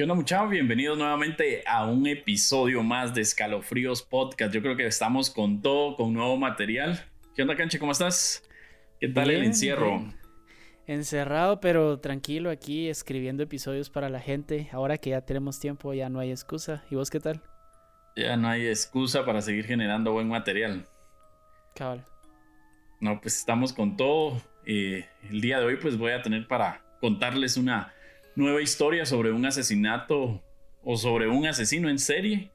¿Qué onda muchachos? Bienvenidos nuevamente a un episodio más de Escalofríos Podcast. Yo creo que estamos con todo, con nuevo material. ¿Qué onda Canche? ¿Cómo estás? ¿Qué tal el encierro? Encerrado, pero tranquilo aquí escribiendo episodios para la gente. Ahora que ya tenemos tiempo, ya no hay excusa. ¿Y vos qué tal? Ya no hay excusa para seguir generando buen material. Cabal. No, pues estamos con todo. Eh, el día de hoy pues voy a tener para contarles una nueva historia sobre un asesinato o sobre un asesino en serie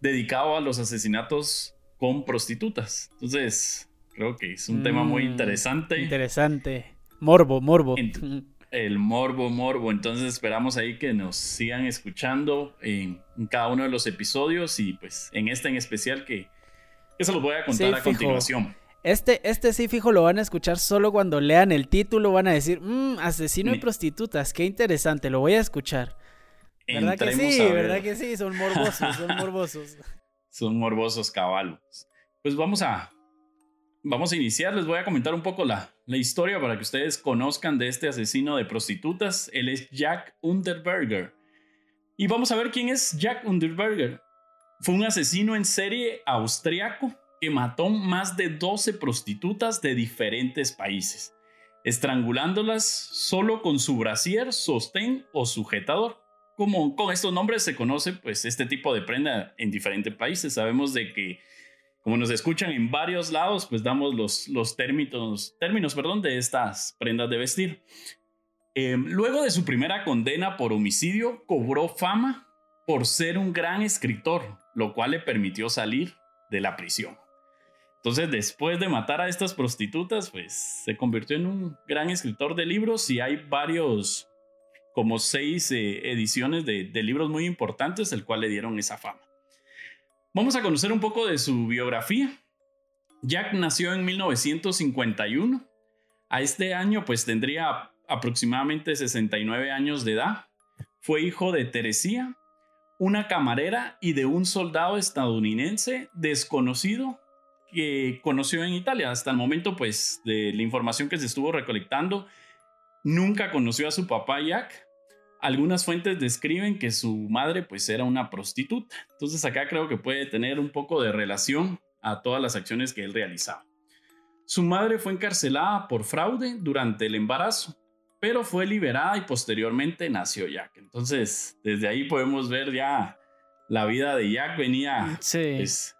dedicado a los asesinatos con prostitutas. Entonces, creo que es un tema muy mm, interesante. Interesante. Morbo, morbo. el morbo, morbo. Entonces esperamos ahí que nos sigan escuchando en, cada uno de los episodios y pues en este en especial que, eso los voy a contar a continuación. Este, este sí, fijo, lo van a escuchar solo cuando lean el título. Van a decir, mmm, asesino y prostitutas, qué interesante, lo voy a escuchar. ¿Verdad que sí? ¿Verdad que sí? Son morbosos, son morbosos. son morbosos caballos. Pues vamos a, vamos a iniciar. Les voy a comentar un poco la, la historia para que ustedes conozcan de este asesino de prostitutas. Él es Jack Underberger. Y vamos a ver quién es Jack Underberger. Fue un asesino en serie austriaco que mató más de 12 prostitutas de diferentes países, estrangulándolas solo con su brasier, sostén o sujetador. Como con estos nombres se conoce pues este tipo de prenda en diferentes países. Sabemos de que como nos escuchan en varios lados, pues damos los, los términos, términos perdón, de estas prendas de vestir. Em, luego de su primera condena por homicidio, cobró fama por ser un gran escritor, lo cual le permitió salir de la prisión. Entonces, después de matar a estas prostitutas, pues se convirtió en un gran escritor de libros y hay varios, como seis eh, ediciones de, de libros muy importantes, el cual le dieron esa fama. Vamos a conocer un poco de su biografía. Jack nació en 1951. A este año, pues tendría aproximadamente 69 años de edad. Fue hijo de Teresía, una camarera y de un soldado estadounidense desconocido que conoció en Italia. Hasta el momento, pues, de la información que se estuvo recolectando, nunca conoció a su papá Jack. Algunas fuentes describen que su madre, pues, era una prostituta. Entonces, acá creo que puede tener un poco de relación a todas las acciones que él realizaba. Su madre fue encarcelada por fraude durante el embarazo, pero fue liberada y posteriormente nació Jack. Entonces, desde ahí podemos ver ya la vida de Jack venía sí. Pues,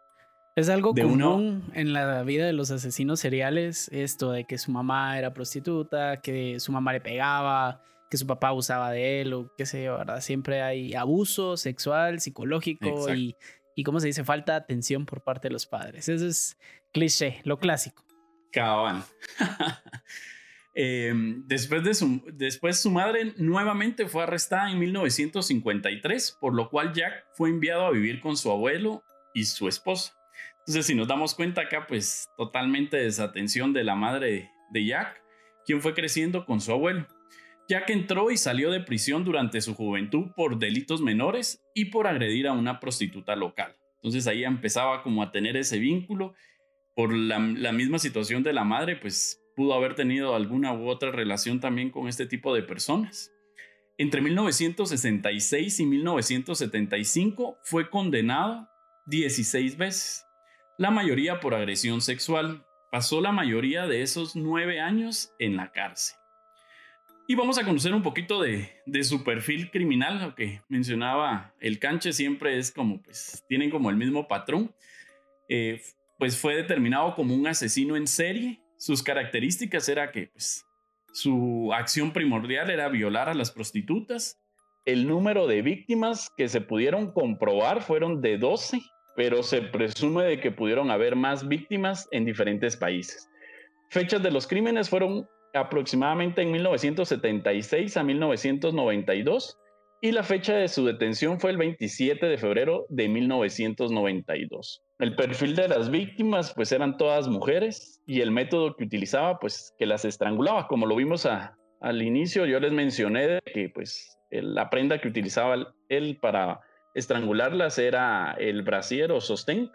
es algo común en la vida de los asesinos seriales, esto de que su mamá era prostituta, que su mamá le pegaba, que su papá abusaba de él o qué sé yo, ¿verdad? Siempre hay abuso sexual, psicológico y, y, ¿cómo se dice? Falta de atención por parte de los padres. Eso es cliché, lo clásico. Cabal. Em, después, de su, después su madre nuevamente fue arrestada en 1953, por lo cual Jack fue enviado a vivir con su abuelo y su esposa. Entonces, si nos damos cuenta acá, pues totalmente desatención de la madre de Jack, quien fue creciendo con su abuelo. Jack entró y salió de prisión durante su juventud por delitos menores y por agredir a una prostituta local. Entonces ahí empezaba como a tener ese vínculo. Por la, la misma situación de la madre, pues pudo haber tenido alguna u otra relación también con este tipo de personas. Entre 1966 y 1975 fue condenado 16 veces la mayoría por agresión sexual. Pasó la mayoría de esos nueve años en la cárcel. Y vamos a conocer un poquito de, su perfil criminal, lo que mencionaba el canche siempre es como, pues, tienen como el mismo patrón. Eh, pues fue determinado como un asesino en serie. Sus características era que, pues, su acción primordial era violar a las prostitutas. El número de víctimas que se pudieron comprobar fueron de 12 pero se presume de que pudieron haber más víctimas en diferentes países. Fechas de los crímenes fueron aproximadamente en 1976 a 1992 y la fecha de su detención fue el 27 de febrero de 1992. El perfil de las víctimas pues eran todas mujeres y el método que utilizaba pues que las estrangulaba, como lo vimos al inicio, yo les mencioné que pues la prenda que utilizaba él para estrangularlas era el brasier o sostén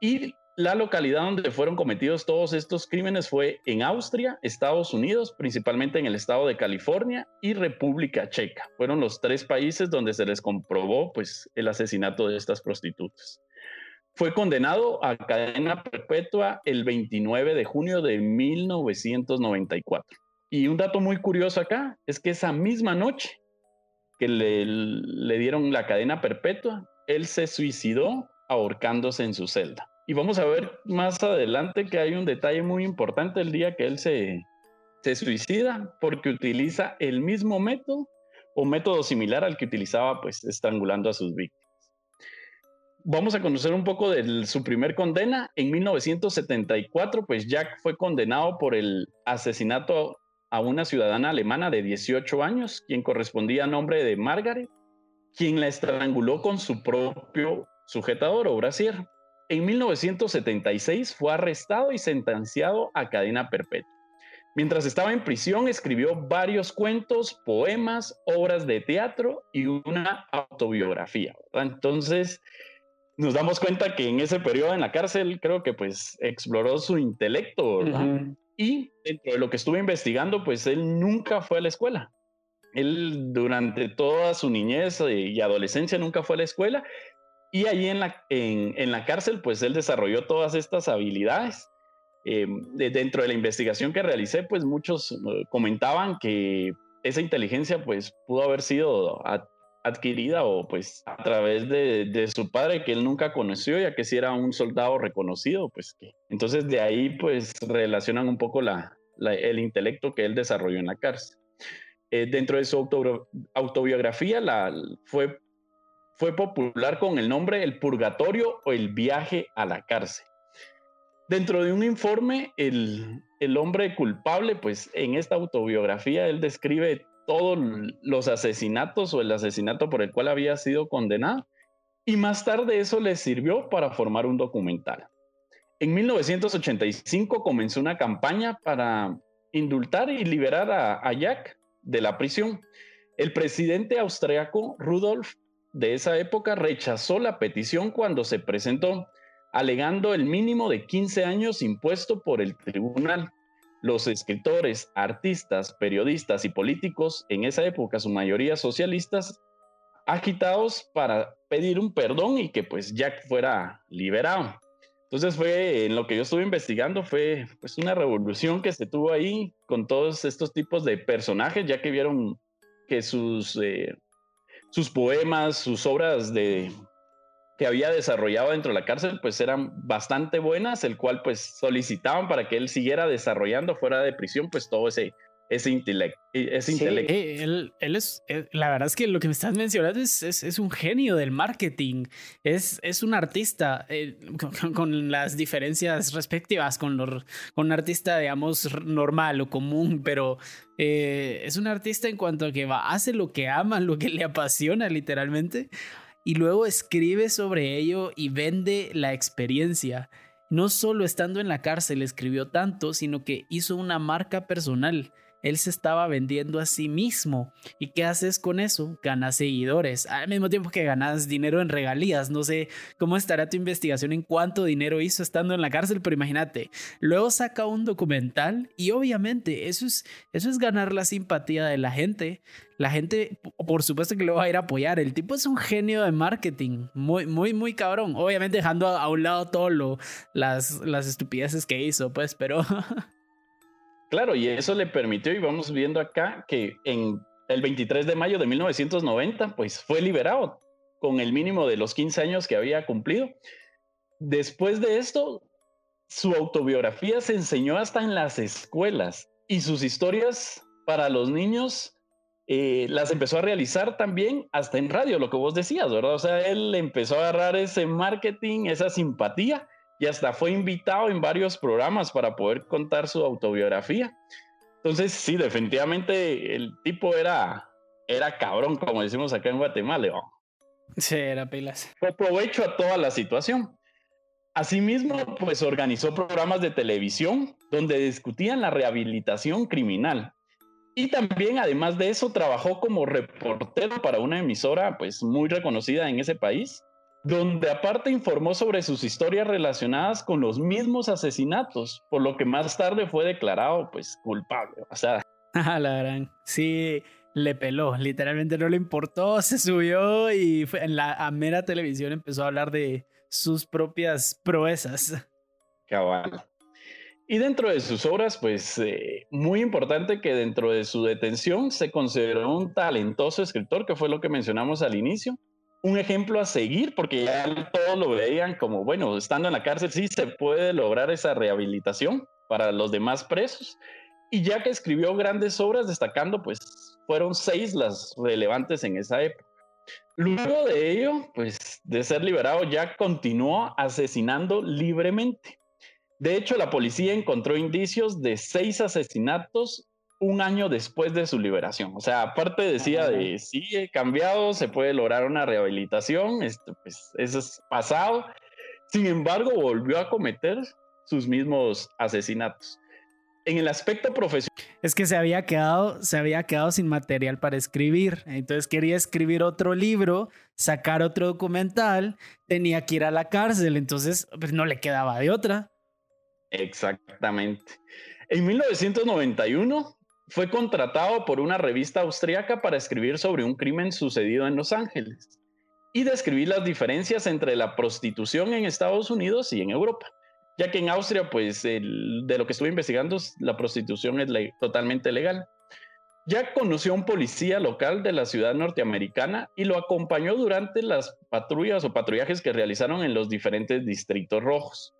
y la localidad donde fueron cometidos todos estos crímenes fue en Austria, Estados Unidos, principalmente en el estado de California y República Checa. Fueron los tres países donde se les comprobó pues, el asesinato de estas prostitutas. Fue condenado a cadena perpetua el 29 de junio de 1994. Y un dato muy curioso acá es que esa misma noche que le, dieron la cadena perpetua, él se suicidó ahorcándose en su celda. Y vamos a ver más adelante que hay un detalle muy importante el día que él se, se suicida, porque utiliza el mismo método o método similar al que utilizaba pues estrangulando a sus víctimas. Vamos a conocer un poco de su primer condena. En 1974, pues Jack fue condenado por el asesinato a una ciudadana alemana de 18 años, quien correspondía a nombre de Margaret, quien la estranguló con su propio sujetador o brasier. En 1976 fue arrestado y sentenciado a cadena perpetua. Mientras estaba en prisión escribió varios cuentos, poemas, obras de teatro y una autobiografía. Entonces nos damos cuenta que en ese periodo en la cárcel creo que pues exploró su intelecto y dentro de lo que estuve investigando pues él nunca fue a la escuela. Él durante toda su niñez y adolescencia nunca fue a la escuela y allí en la, en, la cárcel, pues él desarrolló todas estas habilidades. Eh, dentro de la investigación que realicé, pues muchos eh, comentaban que esa inteligencia pues pudo haber sido adquirida o pues a través de, su padre que él nunca conoció, ya que si era un soldado reconocido, pues que entonces de ahí pues relacionan un poco la, el intelecto que él desarrolló en la cárcel. Eh, dentro de su autobiografía la, fue fue popular con el nombre El Purgatorio o El Viaje a la Cárcel. Dentro de un informe, el, hombre culpable, pues en esta autobiografía, él describe todos los asesinatos o el asesinato por el cual había sido condenado y más tarde eso le sirvió para formar un documental. En 1985 comenzó una campaña para indultar y liberar a, a Jack de la prisión. El presidente austriaco Rudolf de esa época rechazó la petición cuando se presentó, alegando el mínimo de 15 años impuesto por el tribunal. Los escritores, artistas, periodistas y políticos, en esa época su mayoría socialistas, agitados para pedir un perdón y que pues Jack fuera liberado. Entonces fue, en lo que yo estuve investigando, fue pues una revolución que se tuvo ahí con todos estos tipos de personajes, ya que vieron que sus eh, sus poemas, sus obras de que había desarrollado dentro de la cárcel, pues eran bastante buenas, el cual pues solicitaban para que él siguiera desarrollando fuera de prisión, pues todo ese, ese intelecto. Ese intelecto. Eh, él, él, es, eh, la verdad es que lo que me estás mencionando es, es, un genio del marketing, es, es un artista eh, con, las diferencias respectivas con, con un artista, digamos, normal o común, pero es un artista en cuanto a que va, hace lo que ama, lo que le apasiona literalmente, y luego escribe sobre ello y vende la experiencia. No solo estando en la cárcel escribió tanto, sino que hizo una marca personal él se estaba vendiendo a sí mismo. ¿Y qué haces con eso? Ganas seguidores, al mismo tiempo que ganas dinero en regalías. No sé cómo estará tu investigación en cuánto dinero hizo estando en la cárcel, pero imagínate, luego saca un documental y obviamente eso es, eso es ganar la simpatía de la gente. La gente, por supuesto que lo va a ir a apoyar. El tipo es un genio de marketing, muy, muy, muy cabrón. Obviamente dejando a, un lado todo lo, las, las estupideces que hizo, pues, pero... Claro, y eso le permitió, y vamos viendo acá, que en el 23 de mayo de 1990, pues fue liberado con el mínimo de los 15 años que había cumplido. Después de esto, su autobiografía se enseñó hasta en las escuelas y sus historias para los niños eh, las empezó a realizar también hasta en radio, lo que vos decías, ¿verdad? O sea, él empezó a agarrar ese marketing, esa simpatía y hasta fue invitado en varios programas para poder contar su autobiografía. Entonces, sí, definitivamente el tipo era, era cabrón, como decimos acá en Guatemala. Sí, era pilas. Aprovecho a toda la situación. Asimismo, pues organizó programas de televisión donde discutían la rehabilitación criminal. Y también, además de eso, trabajó como reportero para una emisora pues muy reconocida en ese país donde aparte informó sobre sus historias relacionadas con los mismos asesinatos, por lo que más tarde fue declarado pues culpable. O sea, la gran. Sí, le peló, literalmente no le importó, se subió y fue en la mera televisión empezó a hablar de sus propias proezas. Cabal. Y dentro de sus obras, pues eh, muy importante que dentro de su detención se consideró un talentoso escritor, que fue lo que mencionamos al inicio. Un ejemplo a seguir, porque ya todos lo veían como, bueno, estando en la cárcel sí se puede lograr esa rehabilitación para los demás presos. Y ya que escribió grandes obras, destacando, pues fueron seis las relevantes en esa época. Luego de ello, pues de ser liberado, Jack continuó asesinando libremente. De hecho, la policía encontró indicios de seis asesinatos un año después de su liberación. O sea, aparte decía de sí, he cambiado, se puede lograr una rehabilitación, esto, pues eso es pasado. Sin embargo, volvió a cometer sus mismos asesinatos en el aspecto profesional. Es que se había quedado, se había quedado sin material para escribir. Entonces quería escribir otro libro, sacar otro documental, tenía que ir a la cárcel, entonces pues no le quedaba de otra. Exactamente. En 1991 fue contratado por una revista austríaca para escribir sobre un crimen sucedido en Los Ángeles y describir las diferencias entre la prostitución en Estados Unidos y en Europa ya que en Austria, pues de lo que estuve investigando, la prostitución es totalmente legal. Ya conoció a un policía local de la ciudad norteamericana y lo acompañó durante las patrullas o patrullajes que realizaron en los diferentes distritos rojos.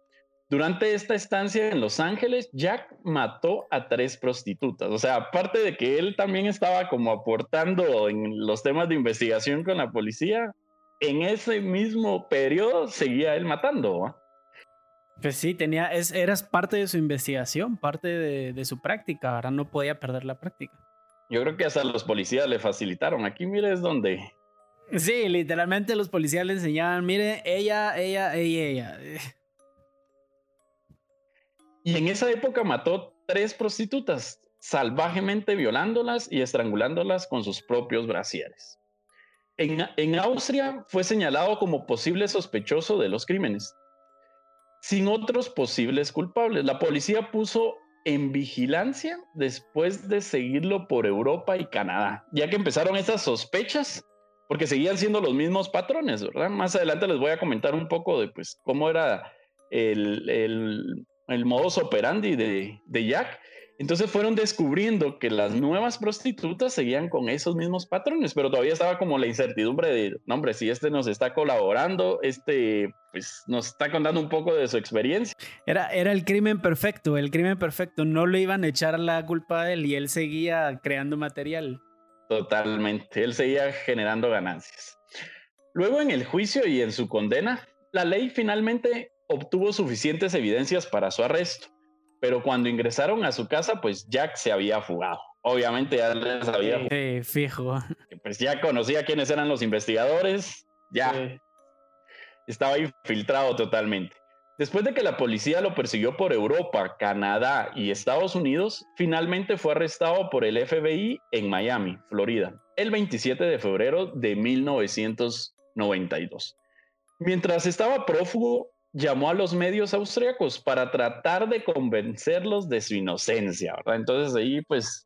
Durante esta estancia en Los Ángeles, Jack mató a tres prostitutas. O sea, aparte de que él también estaba como aportando en los temas de investigación con la policía, en ese mismo periodo seguía él matando. Pues sí, tenía, es, eras parte de su investigación, parte de, su práctica, ahora no podía perder la práctica. Yo creo que hasta los policías le facilitaron. Aquí mire es donde. Sí, literalmente los policías le enseñaban, mire, ella, ella, ella, ella. Y en esa época mató tres prostitutas, salvajemente violándolas y estrangulándolas con sus propios brasieres. En, Austria fue señalado como posible sospechoso de los crímenes sin otros posibles culpables. La policía puso en vigilancia después de seguirlo por Europa y Canadá, ya que empezaron esas sospechas, porque seguían siendo los mismos patrones, ¿verdad? Más adelante les voy a comentar un poco de pues, cómo era el, el, el modus operandi de, de Jack entonces fueron descubriendo que las nuevas prostitutas seguían con esos mismos patrones, pero todavía estaba como la incertidumbre de, no, hombre, si este nos está colaborando, este, pues nos está contando un poco de su experiencia. Era, era el crimen perfecto, el crimen perfecto, no le iban a echar la culpa a él y él seguía creando material. Totalmente, él seguía generando ganancias. Luego en el juicio y en su condena, la ley finalmente obtuvo suficientes evidencias para su arresto pero cuando ingresaron a su casa, pues Jack se había fugado. Obviamente ya les había. Sí, fijo. Pues ya conocía quiénes eran los investigadores, ya estaba infiltrado totalmente. Después de que la policía lo persiguió por Europa, Canadá y Estados Unidos, finalmente fue arrestado por el FBI en Miami, Florida, el 27 de febrero de 1992. Mientras estaba prófugo, llamó a los medios austriacos para tratar de convencerlos de su inocencia, ¿verdad? Entonces ahí pues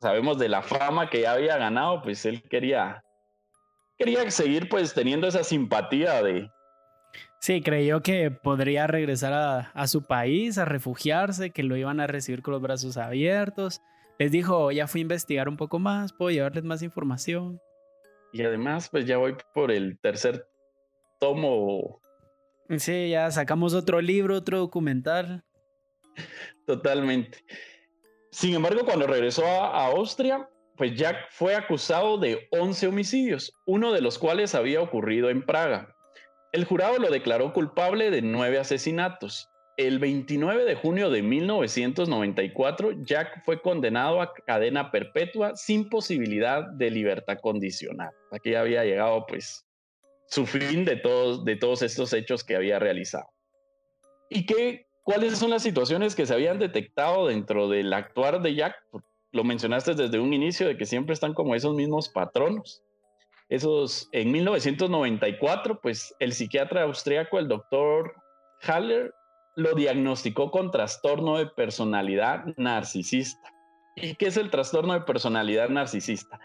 sabemos de la fama que ya había ganado, pues él quería, quería seguir pues teniendo esa simpatía de... Sí, creyó que podría regresar a, a su país, a refugiarse, que lo iban a recibir con los brazos abiertos. Les dijo, ya fui a investigar un poco más, puedo llevarles más información. Y además, pues ya voy por el tercer tomo Sí, ya sacamos otro libro, otro documental. Totalmente. Sin embargo, cuando regresó a, Austria, pues Jack fue acusado de 11 homicidios, uno de los cuales había ocurrido en Praga. El jurado lo declaró culpable de nueve asesinatos. El 29 de junio de 1994, Jack fue condenado a cadena perpetua sin posibilidad de libertad condicional. Aquí había llegado pues su fin de todos, de todos estos hechos que había realizado. ¿Y qué, cuáles son las situaciones que se habían detectado dentro del actuar de Jack? Lo mencionaste desde un inicio de que siempre están como esos mismos patronos. Esos, en 1994, pues el psiquiatra austriaco, el doctor Haller, lo diagnosticó con trastorno de personalidad narcisista. ¿Y qué es el trastorno de personalidad narcisista?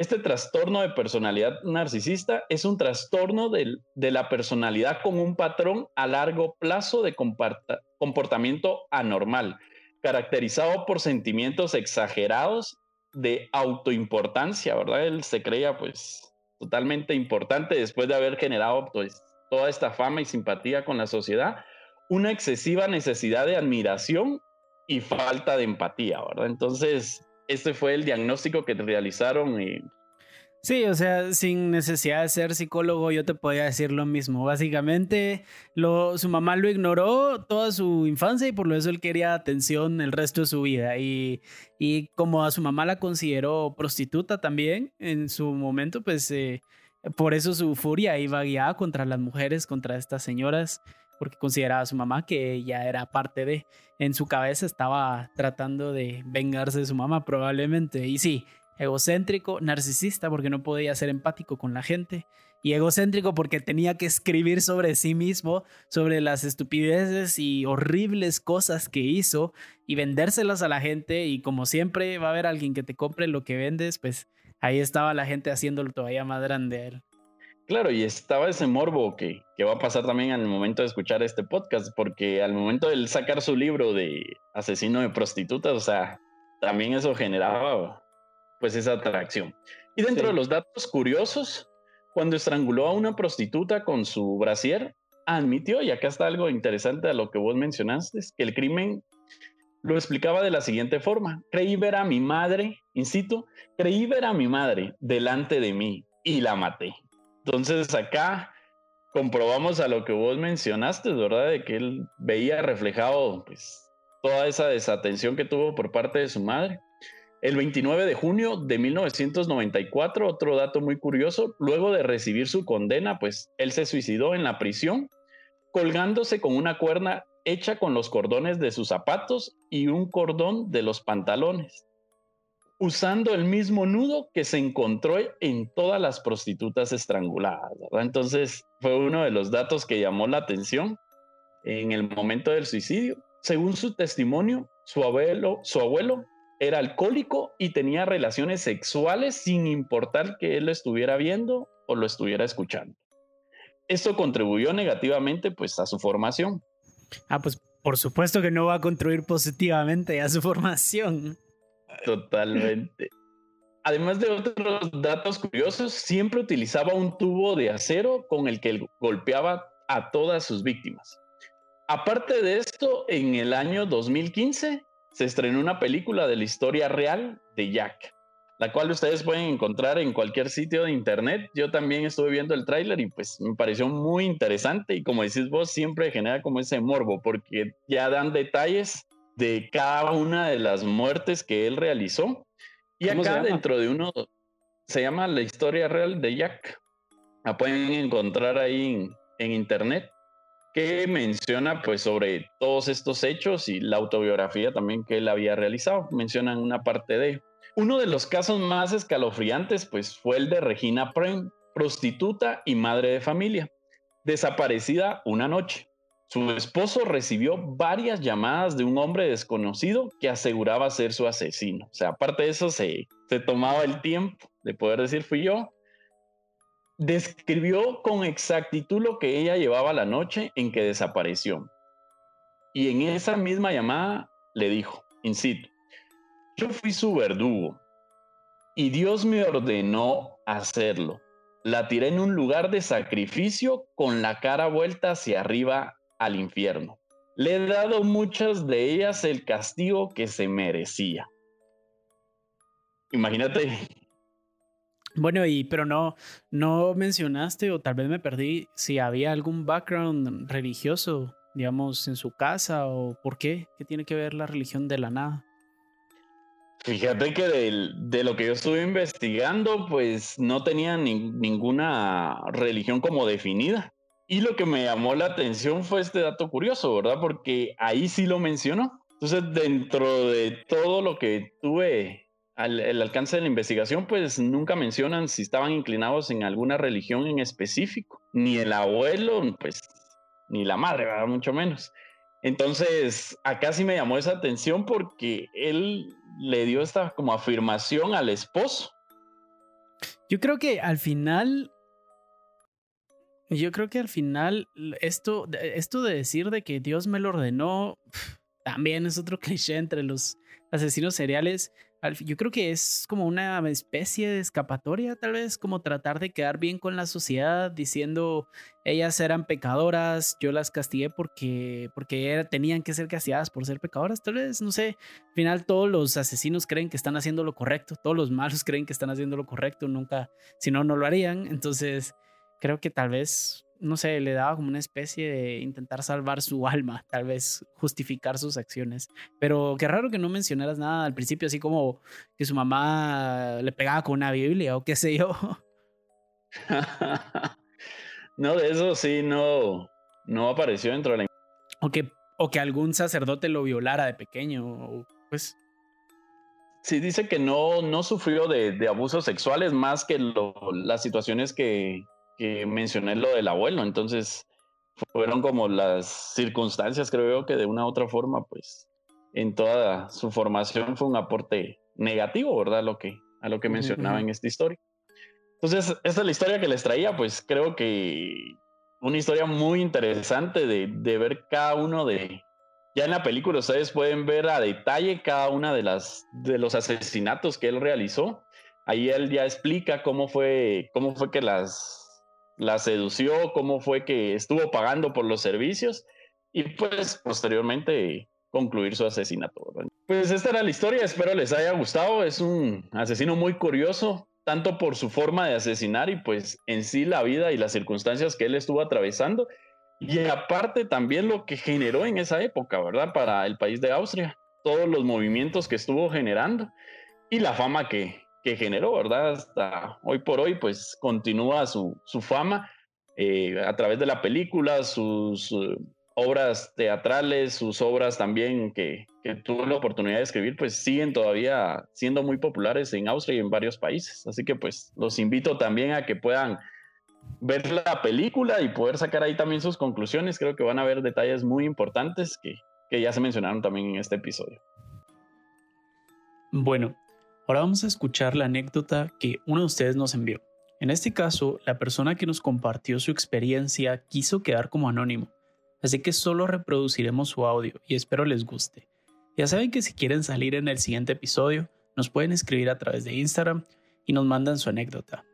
Este trastorno de personalidad narcisista es un trastorno de, la personalidad con un patrón a largo plazo de comportamiento anormal, caracterizado por sentimientos exagerados de autoimportancia, ¿verdad? Él se creía pues totalmente importante después de haber generado pues, toda esta fama y simpatía con la sociedad, una excesiva necesidad de admiración y falta de empatía, ¿verdad? Entonces, este fue el diagnóstico que realizaron y Sí, o sea, sin necesidad de ser psicólogo, yo te podía decir lo mismo. Básicamente, lo, su mamá lo ignoró toda su infancia y por eso él quería atención el resto de su vida. Y, y como a su mamá la consideró prostituta también en su momento, pues eh, por eso su furia iba guiada contra las mujeres, contra estas señoras, porque consideraba a su mamá que ella era parte de. En su cabeza estaba tratando de vengarse de su mamá, probablemente. Y sí, egocéntrico, narcisista porque no podía ser empático con la gente y egocéntrico porque tenía que escribir sobre sí mismo, sobre las estupideces y horribles cosas que hizo y vendérselas a la gente y como siempre va a haber alguien que te compre lo que vendes, pues ahí estaba la gente haciéndolo todavía más grande a él. Claro, y estaba ese morbo que, que va a pasar también al momento de escuchar este podcast, porque al momento de sacar su libro de asesino de prostitutas, o sea, también eso generaba pues esa atracción. Y dentro de los datos curiosos, cuando estranguló a una prostituta con su brasier, admitió, y acá está algo interesante a lo que vos mencionaste, que el crimen lo explicaba de la siguiente forma. Creí ver a mi madre, incito, creí ver a mi madre delante de mí y la maté. Entonces acá comprobamos a lo que vos mencionaste, ¿verdad? De que él veía reflejado pues toda esa desatención que tuvo por parte de su madre. El 29 de junio de 1994, otro dato muy curioso, luego de recibir su condena, pues él se suicidó en la prisión, colgándose con una cuerda hecha con los cordones de sus zapatos y un cordón de los pantalones, usando el mismo nudo que se encontró en todas las prostitutas estranguladas. Entonces fue uno de los datos que llamó la atención en el momento del suicidio. Según su testimonio, su abuelo, su abuelo era alcohólico y tenía relaciones sexuales sin importar que él lo estuviera viendo o lo estuviera escuchando. Esto contribuyó negativamente pues a su formación. Ah, pues por supuesto que no va a contribuir positivamente a su formación. Totalmente. Además de otros datos curiosos, siempre utilizaba un tubo de acero con el que golpeaba a todas sus víctimas. Aparte de esto, en el año 2015 se estrenó una película de la historia real de Jack, la cual ustedes pueden encontrar en cualquier sitio de internet. Yo también estuve viendo el tráiler y pues me pareció muy interesante y como decís vos, siempre genera como ese morbo porque ya dan detalles de cada una de las muertes que él realizó. Y acá dentro de uno se llama La historia real de Jack. La pueden encontrar ahí en internet que menciona pues sobre todos estos hechos y la autobiografía también que él había realizado. Mencionan una parte de uno de los casos más escalofriantes pues fue el de Regina Prem, prostituta y madre de familia, desaparecida una noche. Su esposo recibió varias llamadas de un hombre desconocido que aseguraba ser su asesino. O sea, aparte de eso, se, tomaba el tiempo de poder decir fui yo, describió con exactitud lo que ella llevaba la noche en que desapareció. Y en esa misma llamada le dijo, incito, yo fui su verdugo y Dios me ordenó hacerlo. La tiré en un lugar de sacrificio con la cara vuelta hacia arriba al infierno. Le he dado muchas de ellas el castigo que se merecía. Imagínate bueno, y pero no, no mencionaste o tal vez me perdí si había algún background religioso, digamos, en su casa o por qué, qué tiene que ver la religión de la nada. Fíjate que de, lo que yo estuve investigando, pues no tenía ninguna religión como definida. Y lo que me llamó la atención fue este dato curioso, ¿verdad? Porque ahí sí lo mencionó. Entonces, dentro de todo lo que tuve al el alcance de la investigación, pues nunca mencionan si estaban inclinados en alguna religión en específico. Ni el abuelo, pues, ni la madre, ¿verdad? Mucho menos. Entonces, acá sí me llamó esa atención porque él le dio esta como afirmación al esposo. Yo creo que al final, yo creo que al final esto, esto de decir de que Dios me lo ordenó, también es otro cliché entre los asesinos seriales yo creo que es como una especie de escapatoria, tal vez, como tratar de quedar bien con la sociedad, diciendo ellas eran pecadoras, yo las castigué porque, porque tenían que ser castigadas por ser pecadoras, tal vez, no sé. Al final, todos los asesinos creen que están haciendo lo correcto, todos los malos creen que están haciendo lo correcto, nunca, si no, no lo harían. Entonces, creo que tal vez no sé, le daba como una especie de intentar salvar su alma, tal vez justificar sus acciones. Pero qué raro que no mencionaras nada al principio, así como que su mamá le pegaba con una Biblia o qué sé yo. no, de eso sí, no, no apareció dentro de la... O que, o que algún sacerdote lo violara de pequeño, pues... Sí, dice que no, no sufrió de, de abusos sexuales más que las situaciones que, que mencioné lo del abuelo, entonces fueron como las circunstancias, creo que de una u otra forma, pues en toda su formación fue un aporte negativo, ¿verdad? Lo que, a lo que mencionaba en esta historia. Entonces, esta es la historia que les traía, pues creo que una historia muy interesante de, de ver cada uno de, ya en la película ustedes pueden ver a detalle cada una de las de los asesinatos que él realizó. Ahí él ya explica cómo fue cómo fue que las la sedució, cómo fue que estuvo pagando por los servicios y pues posteriormente concluir su asesinato. Pues esta era la historia, espero les haya gustado, es un asesino muy curioso, tanto por su forma de asesinar y pues en sí la vida y las circunstancias que él estuvo atravesando y aparte también lo que generó en esa época, ¿verdad? Para el país de Austria, todos los movimientos que estuvo generando y la fama que, que generó, ¿verdad? Hasta hoy por hoy, pues continúa su, su fama eh, a través de la película, sus eh, obras teatrales, sus obras también que, que tuvo la oportunidad de escribir, pues siguen todavía siendo muy populares en Austria y en varios países. Así que pues los invito también a que puedan ver la película y poder sacar ahí también sus conclusiones. Creo que van a ver detalles muy importantes que ya se mencionaron también en este episodio. Bueno, Ahora vamos a escuchar la anécdota que uno de ustedes nos envió. En este caso, la persona que nos compartió su experiencia quiso quedar como anónimo, así que solo reproduciremos su audio y espero les guste. Ya saben que si quieren salir en el siguiente episodio, nos pueden escribir a través de Instagram y nos mandan su anécdota.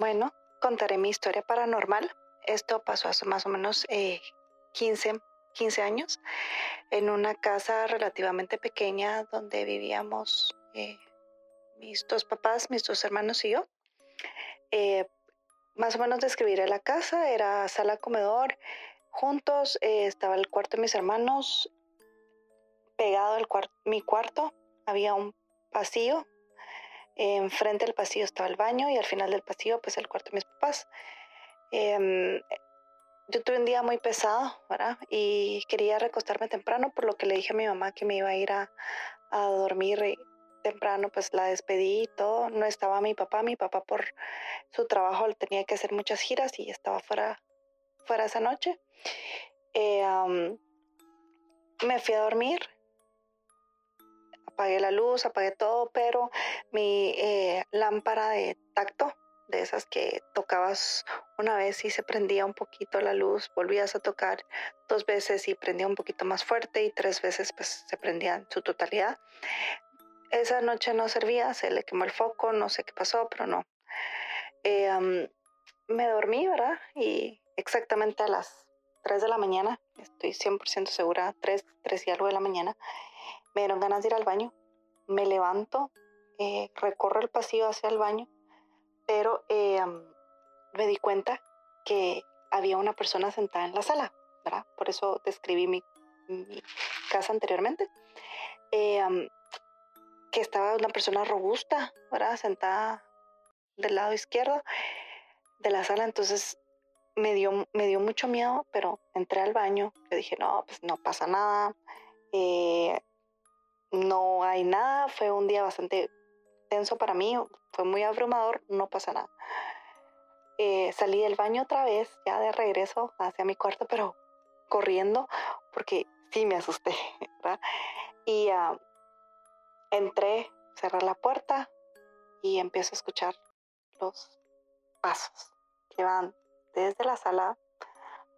Bueno, contaré mi historia paranormal. Esto pasó hace más o menos 15 eh, 15 años, en una casa relativamente pequeña donde vivíamos eh, mis dos papás, mis dos hermanos y yo. Eh, más o menos describiré la casa, era sala comedor, juntos eh, estaba el cuarto de mis hermanos, pegado al mi cuarto, había un pasillo, enfrente del pasillo estaba el baño y al final del pasillo pues el cuarto de mis papás. Em, yo tuve un día muy pesado, ¿verdad? Y quería recostarme temprano, por lo que le dije a mi mamá que me iba a ir a, dormir temprano, pues la despedí y todo. No estaba mi papá, mi papá por su trabajo tenía que hacer muchas giras y estaba fuera, fuera esa noche. Eh, me fui a dormir, apagué la luz, apagué todo, pero mi eh, lámpara de tacto de esas que tocabas una vez y se prendía un poquito la luz, volvías a tocar dos veces y prendía un poquito más fuerte y tres veces pues se prendía en su totalidad. Esa noche no servía, se le quemó el foco, no sé qué pasó, pero no. Eh, me dormí, ¿verdad? Y exactamente a las 3 de la mañana, estoy 100% segura, 3, 3 y algo de la mañana, me dieron ganas de ir al baño. Me levanto, eh, recorro el pasillo hacia el baño pero eh, me di cuenta que había una persona sentada en la sala, ¿verdad? Por eso describí mi, casa anteriormente. Eh, que estaba una persona robusta, ¿verdad? Sentada del lado izquierdo de la sala, entonces me dio, me dio mucho miedo, pero entré al baño, le dije, no, pues no pasa nada, eh, no hay nada, fue un día bastante tenso para mí, fue muy abrumador, no pasa nada. Eh, salí del baño otra vez, ya de regreso hacia mi cuarto, pero corriendo, porque sí me asusté, ¿verdad? Y ah, entré, cerré la puerta y empiezo a escuchar los pasos que van desde la sala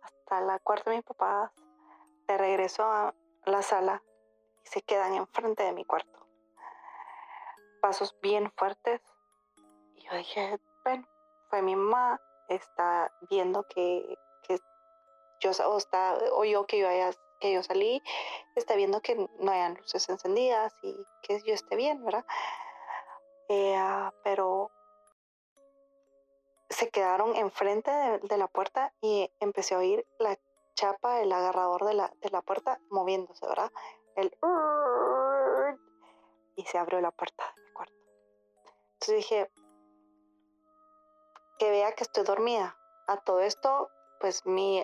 hasta la cuarta de mi papá, de regreso a la sala y se quedan enfrente de mi cuarto. Pasos bien fuertes. Y yo dije, bueno, fue mi mamá, está viendo que, que yo, o, está, o yo que yo, haya, que yo salí, está viendo que no hayan luces encendidas y que yo esté bien, ¿verdad? Eh, ah, pero se quedaron enfrente de, la puerta y empecé a oír la chapa, el agarrador de la, de la puerta moviéndose, ¿verdad? El y se abrió la puerta de. Entonces dije, que vea que estoy dormida. A todo esto, pues mi,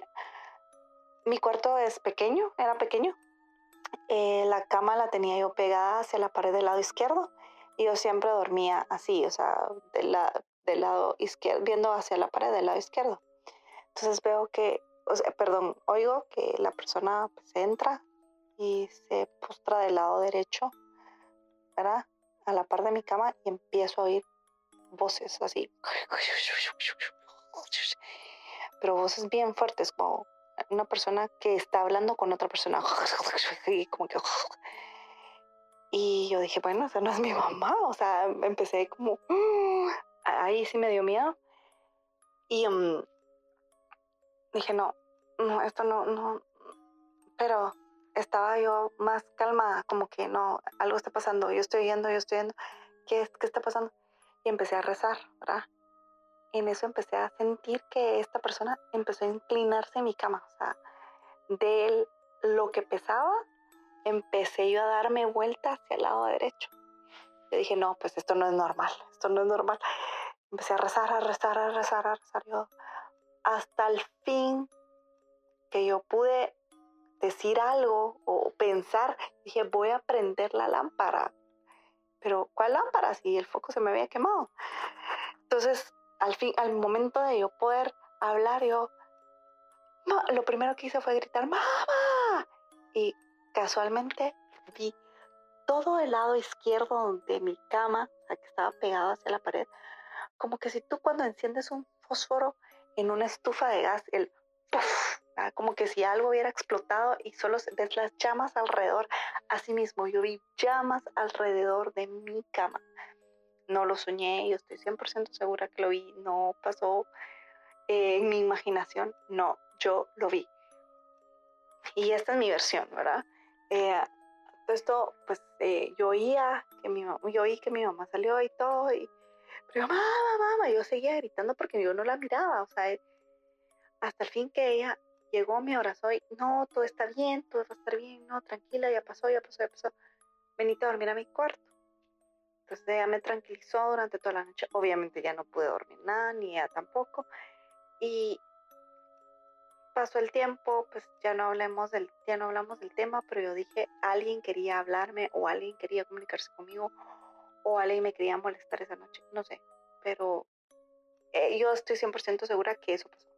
mi cuarto es pequeño, era pequeño. Eh, la cama la tenía yo pegada hacia la pared del lado izquierdo y yo siempre dormía así, o sea, de la, del lado izquierdo, viendo hacia la pared del lado izquierdo. Entonces veo que, o sea, perdón, oigo que la persona pues, entra y se postra del lado derecho, ¿verdad? A la par de mi cama y empiezo a oír voces así. Pero voces bien fuertes, como una persona que está hablando con otra persona. como que... Y yo dije, bueno, esa no es mi mamá. O sea, empecé como ahí sí me dio miedo. Y mm, dije, no, no, esto no, no. Pero estaba yo más calmada, como que no, algo está pasando, yo estoy viendo, yo estoy viendo, ¿qué, qué está pasando? Y empecé a rezar, ¿verdad? En eso empecé a sentir que esta persona empezó a inclinarse en mi cama, o sea, de lo que pesaba, empecé yo a darme vuelta hacia el lado derecho. Yo dije, no, pues esto no es normal, esto no es normal. Empecé a rezar, a rezar, a rezar, a rezar yo. Hasta el fin que yo pude decir algo o pensar, dije, voy a prender la lámpara. Pero, ¿cuál lámpara? Si el foco se me había quemado. Entonces, al fin, al momento de yo poder hablar, yo, lo primero que hice fue gritar, ¡Mamá! Y casualmente vi todo el lado izquierdo de mi cama, o sea, que estaba pegado hacia la pared, como que si tú cuando enciendes un fósforo en una estufa de gas, el como que si algo hubiera explotado y solo ves las llamas alrededor. Así mismo, yo vi llamas alrededor de mi cama. No lo soñé, yo estoy 100% segura que lo vi, no pasó en mi imaginación, no, yo lo vi. Y esta es mi versión, ¿verdad? Eh, esto, pues eh, yo oía que mi yo oí que mi mamá salió y todo, y pero mamá, mamá, yo seguía gritando porque yo no la miraba, o sea, eh, hasta el fin que ella llegó, me abrazó y, no, todo está bien, todo va a estar bien, no, tranquila, ya pasó, ya pasó, ya pasó, venite a dormir a mi cuarto. Entonces ella me tranquilizó durante toda la noche, obviamente ya no pude dormir nada, ni ella tampoco, y pasó el tiempo, pues ya no hablemos del, ya no hablamos del tema, pero yo dije, alguien quería hablarme o alguien quería comunicarse conmigo o alguien me quería molestar esa noche, no sé, pero eh, yo estoy 100% segura que eso pasó.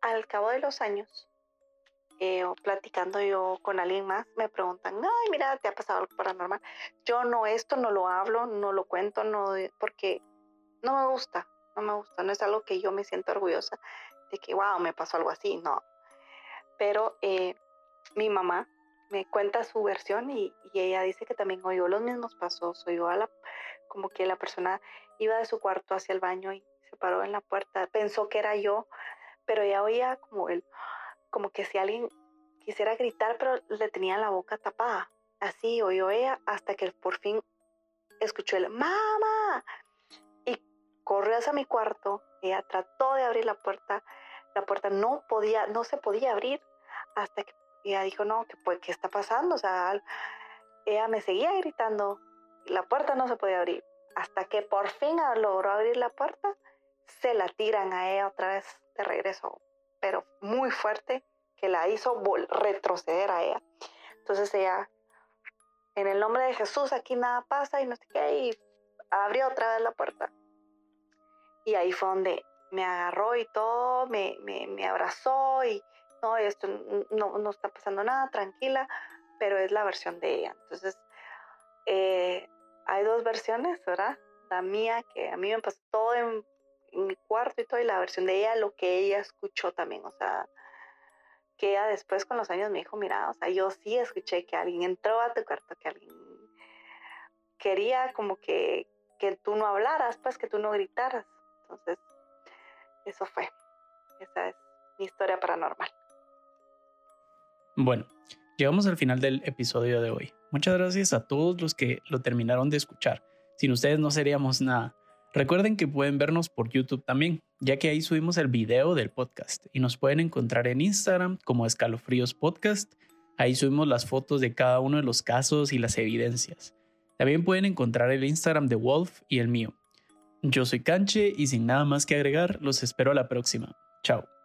Al cabo de los años, eh, platicando yo con alguien más, me preguntan, ay, mira, ¿te ha pasado algo paranormal? Yo no, esto no lo hablo, no lo cuento, no, porque no me gusta, no me gusta, no es algo que yo me siento orgullosa de que, wow, me pasó algo así, no. Pero eh, mi mamá me cuenta su versión y, ella dice que también oyó los mismos pasos, oyó a la, como que la persona iba de su cuarto hacia el baño y se paró en la puerta, pensó que era yo, pero ella oía como el, como que si alguien quisiera gritar, pero le tenía la boca tapada. Así oyó ella hasta que por fin escuchó el mamá y corrió hacia mi cuarto. Ella trató de abrir la puerta, la puerta no podía, no se podía abrir hasta que ella dijo, no, ¿qué, pues, ¿qué está pasando? O sea, ella me seguía gritando, la puerta no se podía abrir. Hasta que por fin logró abrir la puerta, se la tiran a ella otra vez de regreso, pero muy fuerte, que la hizo retroceder a ella. Entonces ella en el nombre de Jesús aquí nada pasa y no sé qué, y abrió otra vez la puerta. Y ahí fue donde me agarró y todo, me, me, me abrazó y no, esto no, no, está pasando nada, tranquila, pero es la versión de ella. Entonces, eh, hay dos versiones, ¿verdad? La mía, que a mí me pasó todo mi cuarto y todo, y la versión de ella, lo que ella escuchó también, o sea, que ella después con los años me dijo, mira, o sea, yo sí escuché que alguien entró a tu cuarto, que alguien quería como que, que tú no hablaras, pues que tú no gritaras. Entonces, eso fue. Esa es mi historia paranormal. Bueno, llegamos al final del episodio de hoy. Muchas gracias a todos los que lo terminaron de escuchar. Sin ustedes no seríamos nada. Recuerden que pueden vernos por YouTube también, ya que ahí subimos el video del podcast y nos pueden encontrar en Instagram como Escalofríos Podcast. Ahí subimos las fotos de cada uno de los casos y las evidencias. También pueden encontrar el Instagram de Wolf y el mío. Yo soy Canche y sin nada más que agregar, los espero a la próxima. Chao.